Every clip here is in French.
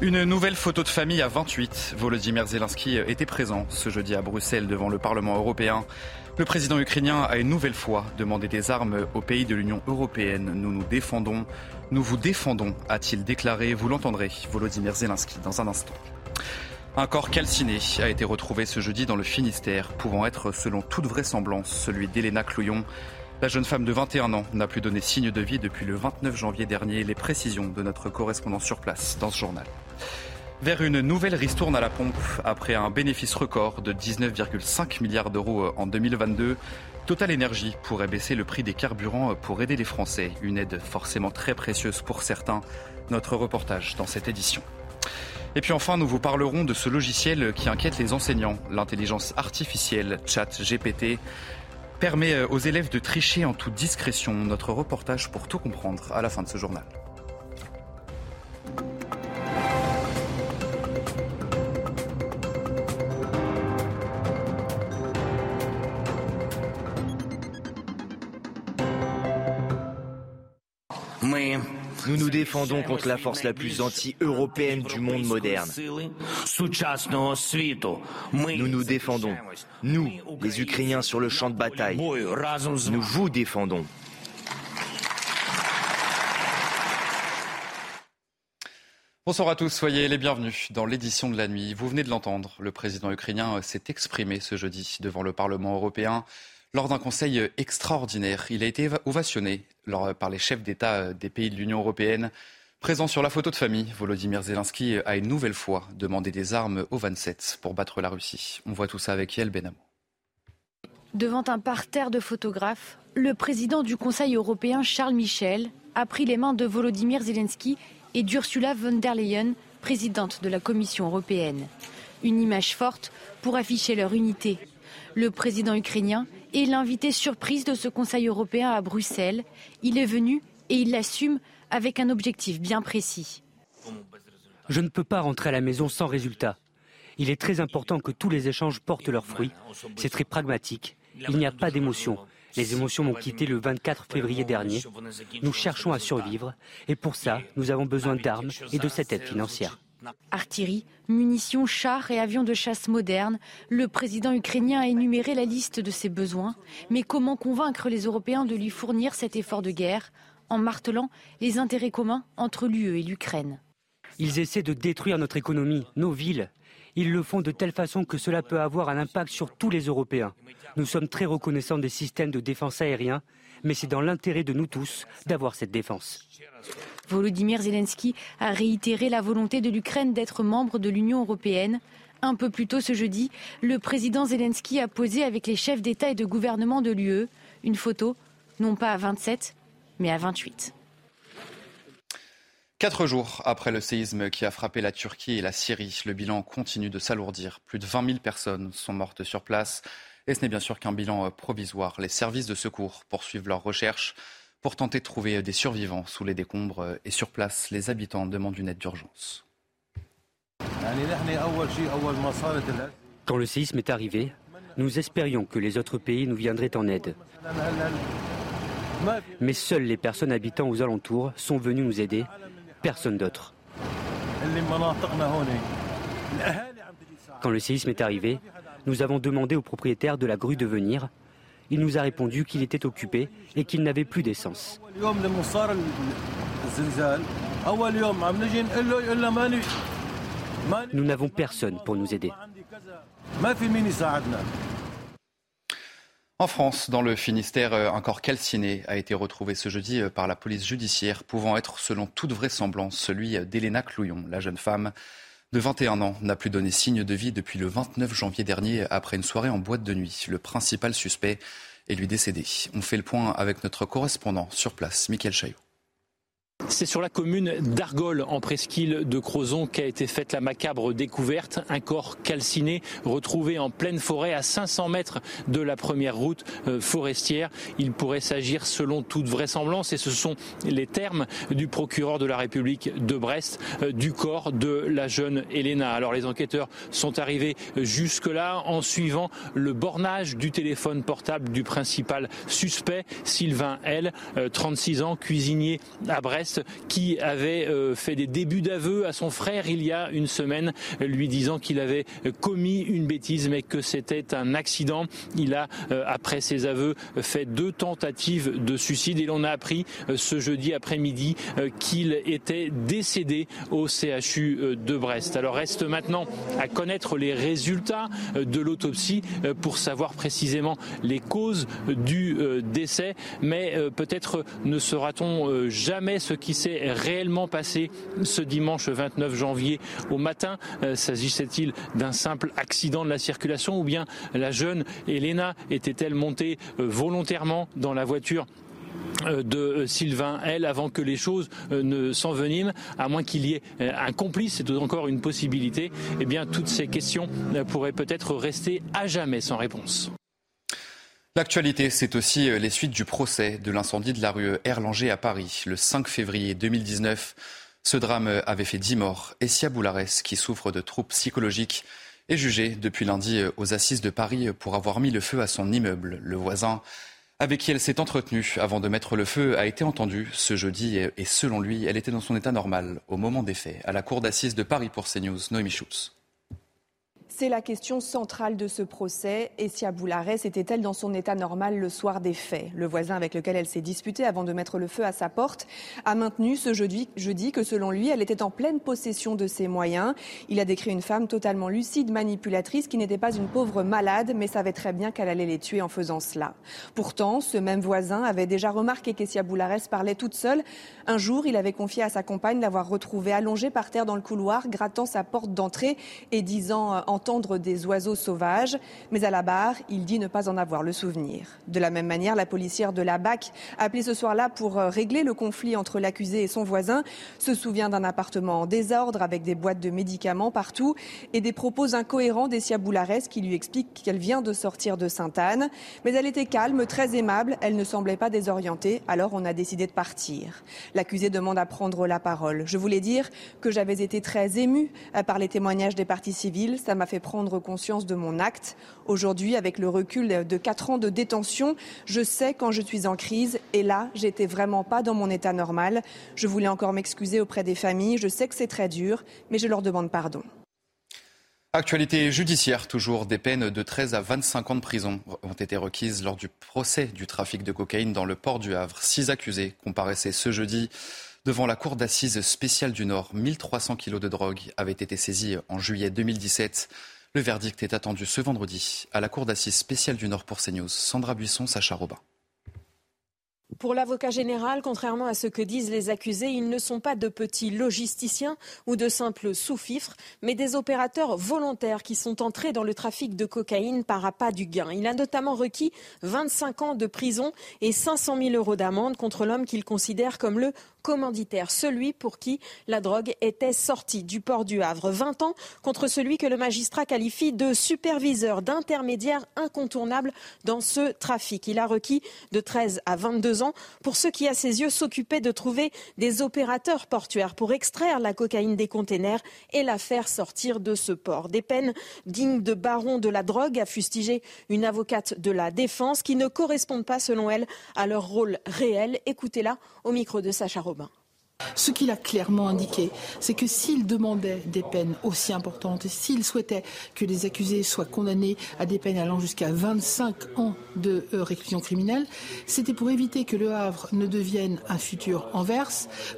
Une nouvelle photo de famille à 28. Volodymyr Zelensky était présent ce jeudi à Bruxelles devant le Parlement européen. Le président ukrainien a une nouvelle fois demandé des armes aux pays de l'Union européenne. Nous nous défendons, nous vous défendons, a-t-il déclaré. Vous l'entendrez, Volodymyr Zelensky, dans un instant. Un corps calciné a été retrouvé ce jeudi dans le Finistère, pouvant être, selon toute vraisemblance, celui d'Elena Clouillon. La jeune femme de 21 ans n'a plus donné signe de vie depuis le 29 janvier dernier. Les précisions de notre correspondant sur place dans ce journal. Vers une nouvelle ristourne à la pompe, après un bénéfice record de 19,5 milliards d'euros en 2022, Total Energy pourrait baisser le prix des carburants pour aider les Français. Une aide forcément très précieuse pour certains. Notre reportage dans cette édition. Et puis enfin, nous vous parlerons de ce logiciel qui inquiète les enseignants, l'intelligence artificielle ChatGPT permet aux élèves de tricher en toute discrétion. Notre reportage pour tout comprendre à la fin de ce journal. Défendons contre la force la plus anti-européenne du monde moderne. Nous nous défendons. Nous, les Ukrainiens sur le champ de bataille. Nous vous défendons. Bonsoir à tous, soyez les bienvenus dans l'édition de la nuit. Vous venez de l'entendre, le président ukrainien s'est exprimé ce jeudi devant le Parlement européen lors d'un conseil extraordinaire. Il a été ovationné par les chefs d'État des pays de l'Union européenne. Présent sur la photo de famille, Volodymyr Zelensky a une nouvelle fois demandé des armes aux 27 pour battre la Russie. On voit tout ça avec Yael Benamou. Devant un parterre de photographes, le président du Conseil européen Charles Michel a pris les mains de Volodymyr Zelensky et d'Ursula von der Leyen, présidente de la Commission européenne. Une image forte pour afficher leur unité. Le président ukrainien est l'invité surprise de ce Conseil européen à Bruxelles. Il est venu et il l'assume avec un objectif bien précis. Je ne peux pas rentrer à la maison sans résultat. Il est très important que tous les échanges portent leurs fruits. C'est très pragmatique. Il n'y a pas d'émotion. Les émotions m'ont quitté le 24 février dernier. Nous cherchons à survivre et pour ça, nous avons besoin d'armes et de cette aide financière. Artillerie, munitions, chars et avions de chasse modernes, le président ukrainien a énuméré la liste de ses besoins. Mais comment convaincre les Européens de lui fournir cet effort de guerre en martelant les intérêts communs entre l'UE et l'Ukraine? Ils essaient de détruire notre économie, nos villes. Ils le font de telle façon que cela peut avoir un impact sur tous les Européens. Nous sommes très reconnaissants des systèmes de défense aérien, mais c'est dans l'intérêt de nous tous d'avoir cette défense. Volodymyr Zelensky a réitéré la volonté de l'Ukraine d'être membre de l'Union européenne. Un peu plus tôt ce jeudi, le président Zelensky a posé avec les chefs d'État et de gouvernement de l'UE une photo, non pas à 27, mais à 28. Quatre jours après le séisme qui a frappé la Turquie et la Syrie, le bilan continue de s'alourdir. Plus de 20 000 personnes sont mortes sur place. Et ce n'est bien sûr qu'un bilan provisoire. Les services de secours poursuivent leurs recherches pour tenter de trouver des survivants sous les décombres. Et sur place, les habitants demandent une aide d'urgence. Quand le séisme est arrivé, nous espérions que les autres pays nous viendraient en aide. Mais seules les personnes habitant aux alentours sont venues nous aider, personne d'autre. Quand le séisme est arrivé, nous avons demandé au propriétaire de la grue de venir. Il nous a répondu qu'il était occupé et qu'il n'avait plus d'essence. Nous n'avons personne pour nous aider. En France, dans le Finistère, un corps calciné a été retrouvé ce jeudi par la police judiciaire, pouvant être, selon toute vraisemblance, celui d'Elena Clouillon. La jeune femme de 21 ans n'a plus donné signe de vie depuis le 29 janvier dernier après une soirée en boîte de nuit. Le principal suspect est lui décédé. On fait le point avec notre correspondant sur place, Mickaël Chaillot. C'est sur la commune d'Argol, en presqu'île de Crozon, qu'a été faite la macabre découverte. Un corps calciné retrouvé en pleine forêt à 500 mètres de la première route euh, forestière. Il pourrait s'agir, selon toute vraisemblance, et ce sont les termes du procureur de la République de Brest, euh, du corps de la jeune Elena. Alors les enquêteurs sont arrivés jusque-là en suivant le bornage du téléphone portable du principal suspect, Sylvain L, 36 euh, ans, cuisinier à Brest, qui avait euh, fait des débuts d'aveu à son frère il y a une semaine, lui disant qu'il avait commis une bêtise mais que c'était un accident. Il a, euh, après ses aveux, fait deux tentatives de suicide et l'on a appris ce jeudi après-midi qu'il était décédé au CHU de Brest. Alors reste maintenant à connaître les résultats de l'autopsie pour savoir précisément les causes du décès, mais peut-être ne saura-t-on jamais ce qui s'est réellement passé ce dimanche 29 janvier au matin. Euh, S'agissait-il d'un simple accident de la circulation ou bien la jeune Elena était-elle montée euh, volontairement dans la voiture euh, de Sylvain elle avant que les choses ne s'enveniment, à moins qu'il y ait un complice, c'est encore une possibilité, eh bien toutes ces questions pourraient peut-être rester à jamais sans réponse. L'actualité, c'est aussi euh, les suites du procès de l'incendie de la rue Erlanger à Paris le 5 février 2019. Ce drame euh, avait fait 10 morts. Essia Boulares, qui souffre de troubles psychologiques, est jugée depuis lundi euh, aux assises de Paris pour avoir mis le feu à son immeuble. Le voisin avec qui elle s'est entretenue avant de mettre le feu a été entendu ce jeudi et selon lui, elle était dans son état normal au moment des faits. À la cour d'assises de Paris pour CNews, Noémie Schultz. C'est la question centrale de ce procès. Essia Boularès était-elle dans son état normal le soir des faits? Le voisin avec lequel elle s'est disputée avant de mettre le feu à sa porte a maintenu ce jeudi, que selon lui, elle était en pleine possession de ses moyens. Il a décrit une femme totalement lucide, manipulatrice, qui n'était pas une pauvre malade, mais savait très bien qu'elle allait les tuer en faisant cela. Pourtant, ce même voisin avait déjà remarqué qu'Essia Boularès parlait toute seule. Un jour, il avait confié à sa compagne l'avoir retrouvée allongée par terre dans le couloir, grattant sa porte d'entrée et disant euh, en des oiseaux sauvages, mais à la barre, il dit ne pas en avoir le souvenir. De la même manière, la policière de la BAC, appelée ce soir-là pour euh, régler le conflit entre l'accusé et son voisin, se souvient d'un appartement en désordre avec des boîtes de médicaments partout et des propos incohérents d'Essia Boulares qui lui explique qu'elle vient de sortir de Sainte-Anne. Mais elle était calme, très aimable, elle ne semblait pas désorientée, alors on a décidé de partir. L'accusé demande à prendre la parole. Je voulais dire que j'avais été très émue par les témoignages des parties civiles. Ça m'a fait prendre conscience de mon acte. Aujourd'hui, avec le recul de quatre ans de détention, je sais quand je suis en crise. Et là, j'étais vraiment pas dans mon état normal. Je voulais encore m'excuser auprès des familles. Je sais que c'est très dur, mais je leur demande pardon. Actualité judiciaire, toujours des peines de 13 à 25 ans de prison ont été requises lors du procès du trafic de cocaïne dans le port du Havre. Six accusés comparaissaient ce jeudi devant la cour d'assises spéciale du Nord. 1300 kilos de drogue avaient été saisis en juillet 2017. Le verdict est attendu ce vendredi à la cour d'assises spéciale du Nord pour CNews. Sandra Buisson, Sacha Robin. Pour l'avocat général, contrairement à ce que disent les accusés, ils ne sont pas de petits logisticiens ou de simples sous-fifres, mais des opérateurs volontaires qui sont entrés dans le trafic de cocaïne par appât du gain. Il a notamment requis 25 ans de prison et 500 000 euros d'amende contre l'homme qu'il considère comme le commanditaire, celui pour qui la drogue était sortie du port du Havre. 20 ans contre celui que le magistrat qualifie de superviseur, d'intermédiaire incontournable dans ce trafic. Il a requis de 13 à 22 ans pour ceux qui, à ses yeux, s'occupaient de trouver des opérateurs portuaires pour extraire la cocaïne des containers et la faire sortir de ce port. Des peines dignes de baron de la drogue, a fustigé une avocate de la défense, qui ne correspondent pas, selon elle, à leur rôle réel. Écoutez-la au micro de Sacha Robin. Robin. Ce qu'il a clairement indiqué, c'est que s'il demandait des peines aussi importantes, s'il souhaitait que les accusés soient condamnés à des peines allant jusqu'à 25 ans de euh, réclusion criminelle, c'était pour éviter que le Havre ne devienne un futur Anvers,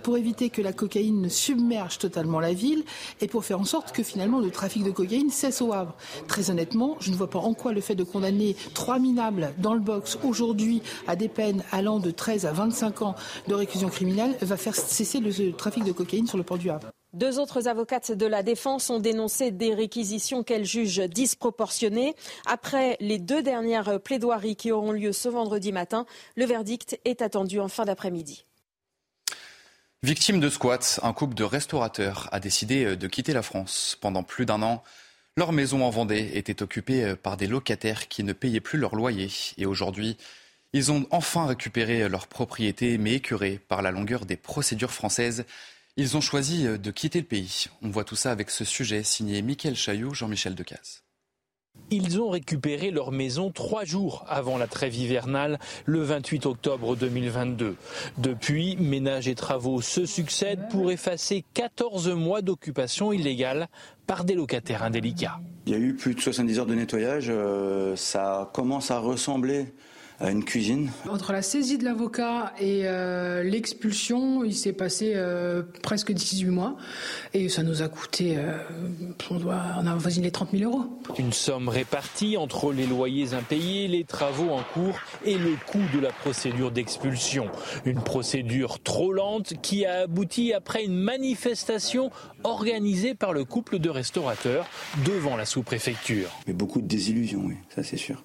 pour éviter que la cocaïne ne submerge totalement la ville et pour faire en sorte que finalement le trafic de cocaïne cesse au Havre. Très honnêtement, je ne vois pas en quoi le fait de condamner trois minables dans le box aujourd'hui à des peines allant de 13 à 25 ans de réclusion criminelle va faire cesser le trafic de cocaïne sur le port du Havre. Deux autres avocates de la défense ont dénoncé des réquisitions qu'elles jugent disproportionnées. Après les deux dernières plaidoiries qui auront lieu ce vendredi matin, le verdict est attendu en fin d'après-midi. Victime de squats, un couple de restaurateurs a décidé de quitter la France. Pendant plus d'un an, leur maison en Vendée était occupée par des locataires qui ne payaient plus leur loyer. Et aujourd'hui, ils ont enfin récupéré leur propriété, mais écœurés par la longueur des procédures françaises. Ils ont choisi de quitter le pays. On voit tout ça avec ce sujet signé Mickaël Chailloux, Jean-Michel Decaze. Ils ont récupéré leur maison trois jours avant la trêve hivernale, le 28 octobre 2022. Depuis, ménages et travaux se succèdent pour effacer 14 mois d'occupation illégale par des locataires indélicats. Il y a eu plus de 70 heures de nettoyage. Euh, ça commence à ressembler une cuisine. Entre la saisie de l'avocat et euh, l'expulsion, il s'est passé euh, presque 18 mois et ça nous a coûté, euh, on, doit, on a voisiné les 30 000 euros. Une somme répartie entre les loyers impayés, les travaux en cours et le coût de la procédure d'expulsion. Une procédure trop lente qui a abouti après une manifestation organisée par le couple de restaurateurs devant la sous-préfecture. Mais beaucoup de désillusions, oui, ça c'est sûr.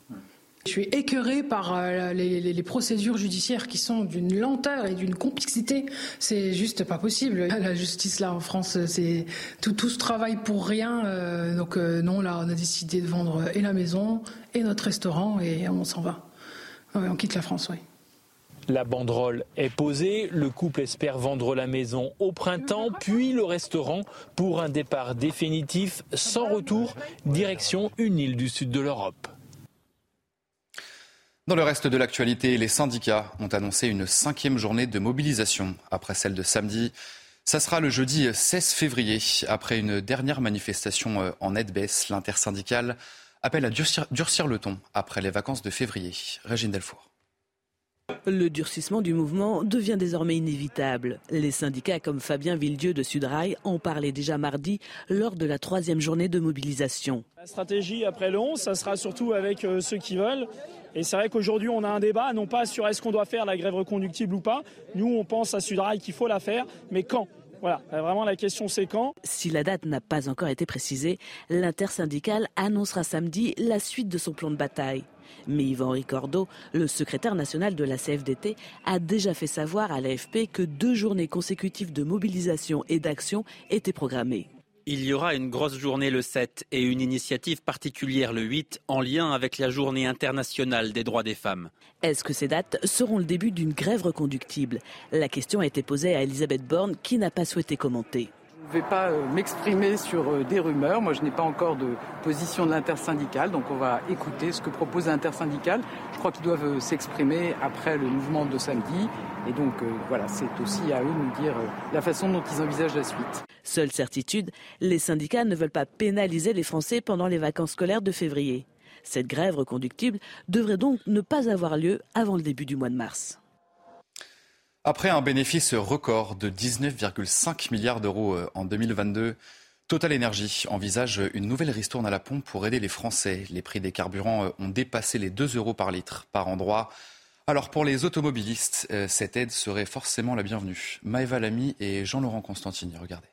Je suis écœurée par euh, les, procédures judiciaires qui sont d'une lenteur et d'une complexité. C'est juste pas possible. La justice là en France, c'est tout, tout ce travail pour rien. Euh, donc euh, non, là, on a décidé de vendre et la maison et notre restaurant et on s'en va. on quitte la France, oui. La banderole est posée, le couple espère vendre la maison au printemps, puis le restaurant pour un départ définitif sans retour, direction une île du sud de l'Europe. Dans le reste de l'actualité, les syndicats ont annoncé une cinquième journée de mobilisation après celle de samedi. Ça sera le jeudi 16 février. Après une dernière manifestation euh, en aide baisse, l'intersyndicale appelle à durcir, durcir, le ton après les vacances de février. Régine Delfour. Le durcissement du mouvement devient désormais inévitable. Les syndicats comme Fabien Villedieu de Sudrail en parlaient déjà mardi lors de la troisième journée de mobilisation. La stratégie après le 11, ça sera surtout avec euh, ceux qui veulent et c'est vrai qu'aujourd'hui, on a un débat, non pas sur est-ce qu'on doit faire la grève reconductible ou pas. Nous, on pense à Sudrail qu'il faut la faire, mais quand? Voilà, vraiment la question c'est quand? Si la date n'a pas encore été précisée, l'intersyndicale annoncera samedi la suite de son plan de bataille. Mais Yvan Ricordo, le secrétaire national de la CFDT, a déjà fait savoir à l'AFP que deux journées consécutives de mobilisation et d'action étaient programmées. Il y aura une grosse journée le 7 et une initiative particulière le 8 en lien avec la journée internationale des droits des femmes. Est-ce que ces dates seront le début d'une grève reconductible? La question a été posée à Elisabeth Borne qui n'a pas souhaité commenter. Je ne vais pas euh, m'exprimer sur euh, des rumeurs. Moi, je n'ai pas encore de position de l'intersyndicale, donc on va écouter ce que propose l'intersyndicale. Je crois qu'ils doivent euh, s'exprimer après le mouvement de samedi. Et donc, voilà, c'est aussi à eux de nous dire la façon dont ils envisagent la suite. Seule certitude, les syndicats ne veulent pas pénaliser les Français pendant les vacances scolaires de février. Cette grève reconductible devrait donc ne pas avoir lieu avant le début du mois de mars. Après un bénéfice record de 19,5 milliards d'euros euh, en 2022, Total Energy envisage une nouvelle ristourne à la pompe pour aider les Français. Les prix des carburants euh, ont dépassé les 2 euros par litre par endroit. Alors pour les automobilistes, euh, cette aide serait forcément la bienvenue. Maëva Lamy et Jean-Laurent Constantini, regardez.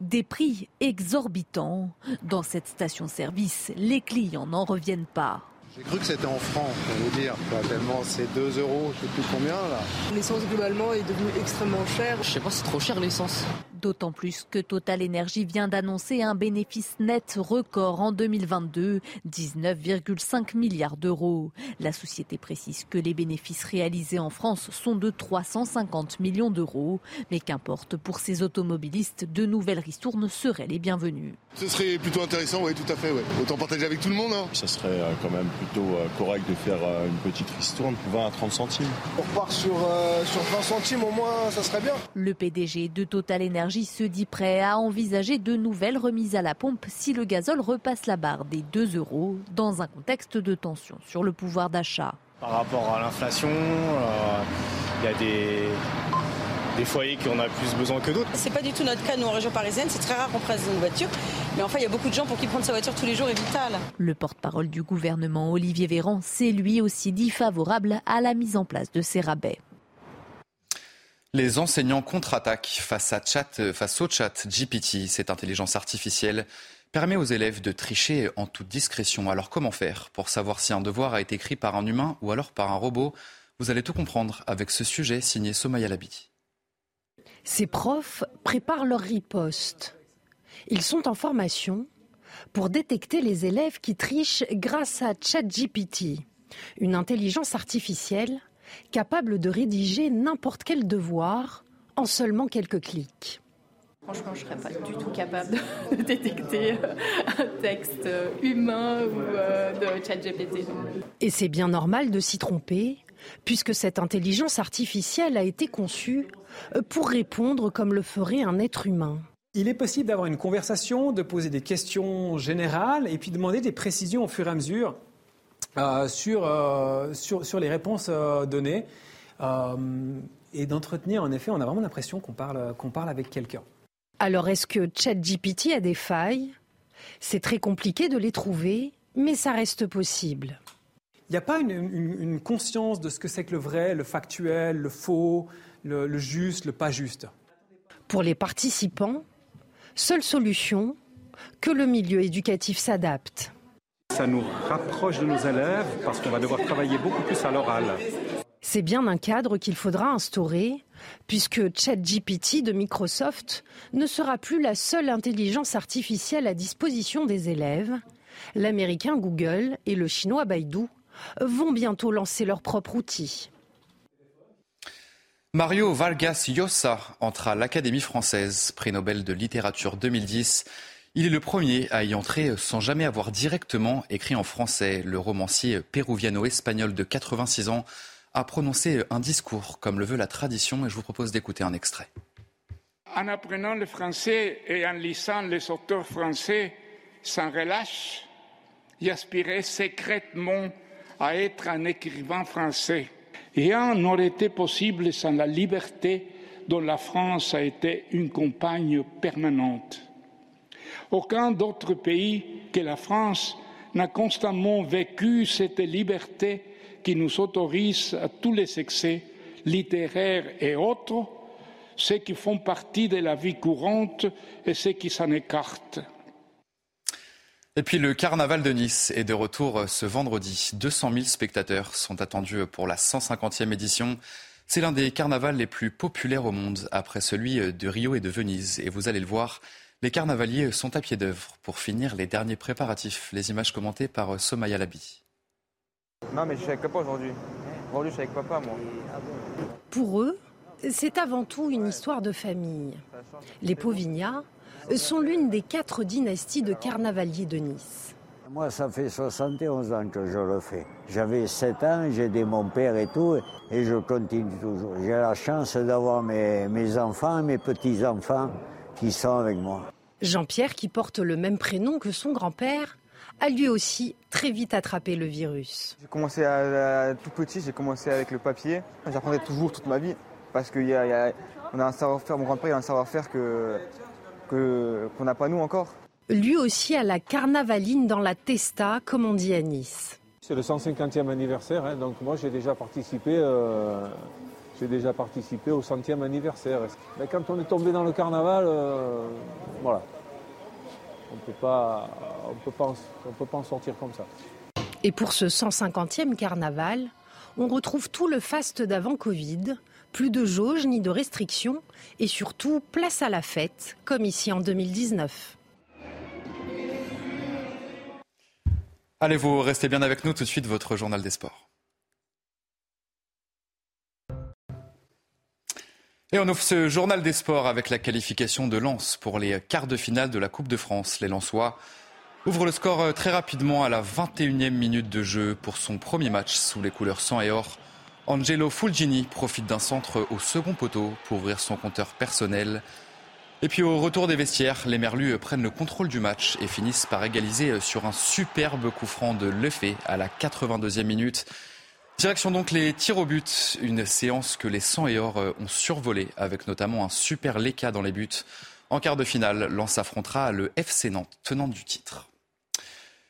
Des prix exorbitants. Dans cette station-service, les clients n'en reviennent pas. J'ai cru que c'était en francs, pour vous dire. tellement c'est 2 euros, je sais plus combien là. L'essence globalement est devenue extrêmement chère. Je sais pas, c'est trop cher l'essence. D'autant plus que Total Energy vient d'annoncer un bénéfice net record en 2022, 19,5 milliards d'euros. La société précise que les bénéfices réalisés en France sont de 350 millions d'euros, mais qu'importe pour ces automobilistes, de nouvelles ristournes seraient les bienvenues. Ce serait plutôt intéressant, oui, tout à fait. Autant partager avec tout le monde. Hein. Ça serait euh, quand même plutôt euh, correct de faire euh, une petite ristourne, 20 à 30 centimes. On repart sur, sur 20 centimes au moins, ça serait bien. Le PDG de Total Energy se dit prêt à envisager de nouvelles remises à la pompe si le gazole repasse la barre des 2 euros dans un contexte de tension sur le pouvoir d'achat. Par rapport à l'inflation, euh, il y a des, des foyers qui en a plus besoin que d'autres. C'est pas du tout notre cas, nous, en région parisienne. C'est très rare qu'on prenne une voiture. Mais enfin, il y a beaucoup de gens pour qui prendre sa voiture tous les jours est vital. Le porte-parole du gouvernement, Olivier Véran, s'est lui aussi dit favorable à la mise en place de ces rabais. Les enseignants contre-attaquent face, face au chat GPT. Cette intelligence artificielle permet aux élèves de tricher en toute discrétion. Alors comment faire pour savoir si un devoir a été écrit par un humain ou alors par un robot? Vous allez tout comprendre avec ce sujet signé Somaya Labidi. Ces profs préparent leur riposte. Ils sont en formation pour détecter les élèves qui trichent grâce à ChatGPT, une intelligence artificielle capable de rédiger n'importe quel devoir en seulement quelques clics. Franchement, je ne serais pas du tout capable de détecter euh, un texte euh, humain ou euh, de ChatGPT. Et c'est bien normal de s'y tromper, puisque cette intelligence artificielle a été conçue pour répondre comme le ferait un être humain. Il est possible d'avoir une conversation, de poser des questions générales et puis demander des précisions au fur et à mesure sur, sur, sur, les réponses données et d'entretenir, en effet, on a vraiment l'impression qu'on parle, qu'on parle avec quelqu'un. Alors est-ce que ChatGPT a des failles? C'est très compliqué de les trouver, mais ça reste possible. Il n'y a pas une, conscience de ce que c'est que le vrai, le factuel, le faux, le, le juste, le pas juste? Pour les participants, seule solution, que le milieu éducatif s'adapte. Ça nous rapproche de nos élèves parce qu'on va devoir travailler beaucoup plus à l'oral. C'est bien un cadre qu'il faudra instaurer, puisque ChatGPT de Microsoft ne sera plus la seule intelligence artificielle à disposition des élèves. L'américain Google et le chinois Baidu vont bientôt lancer leur propre outil. Mario Vargas Llosa entre à l'Académie française, prix Nobel de littérature 2010. Il est le premier à y entrer sans jamais avoir directement écrit en français. Le romancier péruviano-espagnol de 86 ans a prononcé un discours comme le veut la tradition et je vous propose d'écouter un extrait. En apprenant le français et en lisant les auteurs français sans relâche, j'aspirais secrètement à être un écrivain français. Rien n'aurait été possible sans la liberté dont la France a été une compagne permanente. Aucun d'autre pays que la France n'a constamment vécu cette liberté qui nous autorise à tous les excès littéraires et autres, ceux qui font partie de la vie courante et ceux qui s'en écartent. Et puis le carnaval de Nice est de retour ce vendredi. 200 000 spectateurs sont attendus pour la 150e édition. C'est l'un des carnavals les plus populaires au monde après celui de Rio et de Venise. Et vous allez le voir, les carnavaliers sont à pied d'œuvre pour finir les derniers préparatifs. Les images commentées par Somaya Labi. Non, mais je suis avec papa aujourd'hui. Aujourd'hui, je suis avec papa, moi. Pour eux, c'est avant tout une histoire de famille. Les Pauvignat sont l'une des quatre dynasties de carnavaliers de Nice. Moi, ça fait 71 ans que je le fais. J'avais 7 ans, j'ai aidé mon père et tout, et je continue toujours. J'ai la chance d'avoir mes, mes enfants mes petits-enfants qui sont avec moi. Jean-Pierre, qui porte le même prénom que son grand-père, a lui aussi très vite attrapé le virus. J'ai commencé à, tout petit, j'ai commencé avec le papier. J'apprendrai toujours toute ma vie parce qu'on a, a un savoir-faire, mon grand-père a un savoir-faire que qu'on n'a pas nous encore. Lui aussi a la carnavaline dans la testa, comme on dit à Nice. C'est le 150e anniversaire, hein, donc moi j'ai déjà participé. Euh, j'ai déjà participé au centième anniversaire. Mais quand on est tombé dans le carnaval, euh, voilà, on ne peut pas, peut pas en sortir comme ça. Et pour ce 150e carnaval, on retrouve tout le faste d'avant Covid, plus de jauges ni de restrictions, et surtout place à la fête, comme ici en 2019. Allez, vous restez bien avec nous tout de suite, votre journal des sports. Et on ouvre ce journal des sports avec la qualification de Lens pour les quarts de finale de la Coupe de France. Les Lensois ouvrent le score euh, très rapidement à la 21e minute de jeu pour son premier match sous les couleurs sang et or. Angelo Fulgini profite d'un centre au second poteau pour ouvrir son compteur personnel. Et puis au retour des vestiaires, les Merlus prennent le contrôle du match et finissent par égaliser sur un superbe coup franc de Lefebvre à la 82e minute. Direction donc les tirs au but, une séance que les 100 et or euh, ont survolé avec notamment un super Leka dans les buts. En quart de finale, Lens affrontera le FC Nantes, tenant du titre.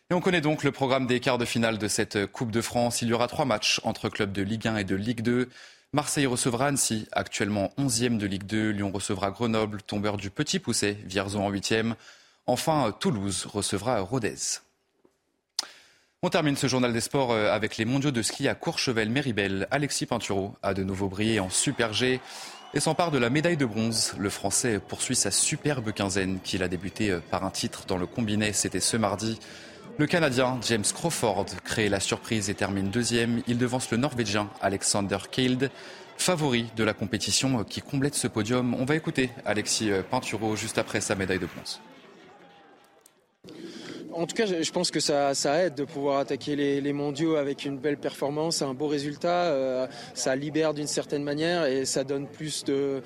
Et on connaît donc le programme des quarts de finale de cette Coupe de France. Il y aura trois matchs entre clubs de Ligue 1 et de Ligue 2. Marseille recevra Annecy, actuellement 11e de Ligue 2. Lyon recevra Grenoble, tombeur du Petit Poussé, Vierzon en 8e. Enfin, Toulouse recevra Rodez. On termine ce journal des sports euh, avec les mondiaux de ski à Courchevel-Méribel. Alexis Pinturo a de nouveau brillé en Super G. et s'empare de la médaille de bronze. Le Français poursuit sa superbe quinzaine qu'il a débuté euh, par un titre dans le combiné. C'était ce mardi. Le Canadien James Crawford crée la surprise et termine deuxième. Il devance le Norvégien Alexander Kild, favori de la compétition euh, qui complète ce podium. On va écouter Alexis Pinturo juste après sa médaille de bronze. En tout cas, je pense que ça, aide de pouvoir attaquer les, mondiaux avec une belle performance, un beau résultat. Euh, ça libère d'une certaine manière et ça donne plus de,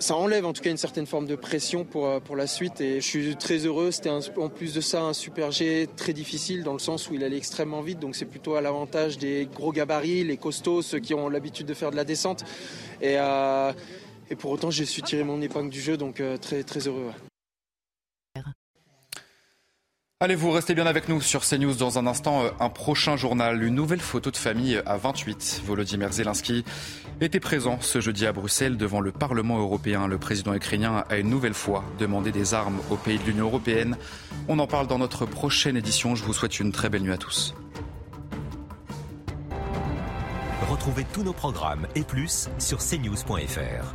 ça enlève en tout cas une certaine forme de pression pour, euh, pour la suite et je suis très heureux. C'était en plus de ça un super G très difficile dans le sens où il allait extrêmement vite, donc c'est plutôt à l'avantage des gros gabarits, les costauds, ceux qui ont l'habitude de faire de la descente. Et, euh, et pour autant, j'ai su tirer mon épingle du jeu, donc très, très heureux. Allez, vous restez bien avec nous sur CNews dans un instant. Euh, un prochain journal, une nouvelle photo de famille à 28. Volodymyr Zelensky était présent ce jeudi à Bruxelles devant le Parlement européen. Le président ukrainien a une nouvelle fois demandé des armes aux pays de l'Union européenne. On en parle dans notre prochaine édition. Je vous souhaite une très belle nuit à tous. Retrouvez tous nos programmes et plus sur cnews.fr.